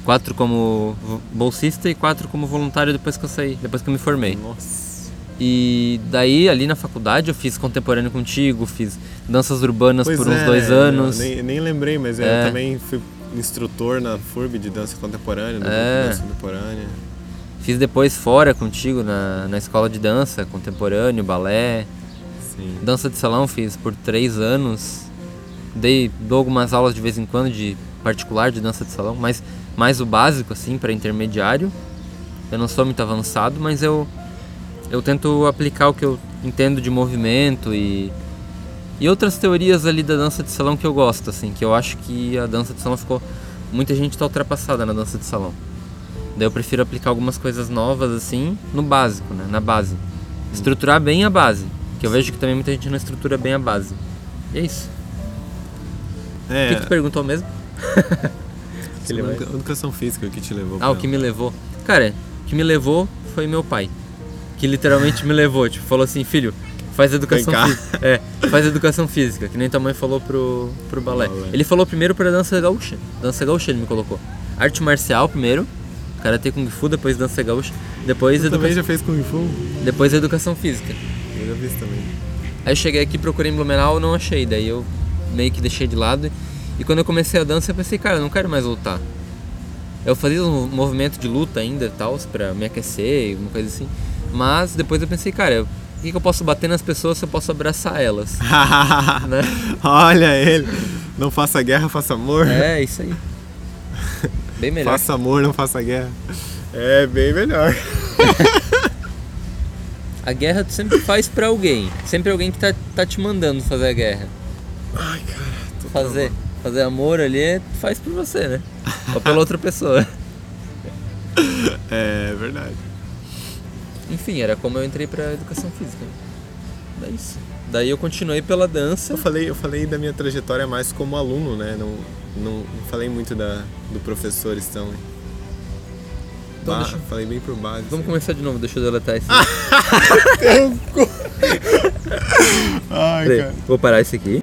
Quatro como bolsista e quatro como voluntário depois que eu saí, depois que eu me formei. Nossa. E daí, ali na faculdade, eu fiz contemporâneo contigo, fiz danças urbanas Pois por uns é, dois eu anos. Nem, nem lembrei, mas eu É. também fui instrutor na FURB de dança contemporânea, É. de dança contemporânea. Fiz depois fora contigo na, na escola de dança, contemporâneo, balé. Sim. Dança de salão fiz por três anos. Dei, dou algumas aulas de vez em quando de particular de dança de salão, mas mais o básico assim para intermediário. Eu não sou muito avançado, mas eu eu tento aplicar o que eu entendo de movimento e e outras teorias ali da dança de salão que eu gosto assim, que eu acho que a dança de salão ficou muita gente está ultrapassada na dança de salão. Daí eu prefiro aplicar algumas coisas novas assim no básico, né, na base. Estruturar bem a base, que eu vejo que também muita gente não estrutura bem a base. E é isso. O É, que, que tu perguntou mesmo? educa- educação física que te levou Ah, o que me levou? Cara, o que me levou foi meu pai. Que literalmente me levou, tipo, falou assim, filho, faz educação física. É, faz educação física, que nem tua mãe falou pro, pro balé. Balé. Ele falou primeiro pra dança gaúcha. Dança gaúcha ele me colocou. Arte marcial primeiro, karatê kung fu, depois dança gaúcha, depois, Você educa... também já fez Kung Fu? depois educação física. Eu já fiz também. Aí eu cheguei aqui, procurei em Blumenau, não achei. Daí eu meio que deixei de lado. E quando eu comecei a dança, eu pensei, cara, eu não quero mais lutar. Eu fazia um movimento de luta ainda e tal, pra me aquecer, alguma coisa assim. Mas depois eu pensei, cara, por que, que eu posso bater nas pessoas se eu posso abraçar elas? né? Olha ele. Não faça guerra, faça amor. É, isso aí. Bem melhor. Faça amor, não faça guerra. É bem melhor. A guerra tu sempre faz pra alguém. Sempre alguém que tá, tá te mandando fazer a guerra. Ai, cara. tô Fazer, fazer amor ali, faz por você, né? Ou pela outra pessoa. É verdade. Enfim, era como eu entrei pra educação física. Daí isso. Daí eu continuei pela dança. Eu falei, eu falei da minha trajetória mais como aluno, né? Não, não, não falei muito da, do professor então. Então deixa- Falei bem por base. Vamos começar de novo, deixa eu deletar esse. Ai, Peraí, cara. vou parar esse aqui.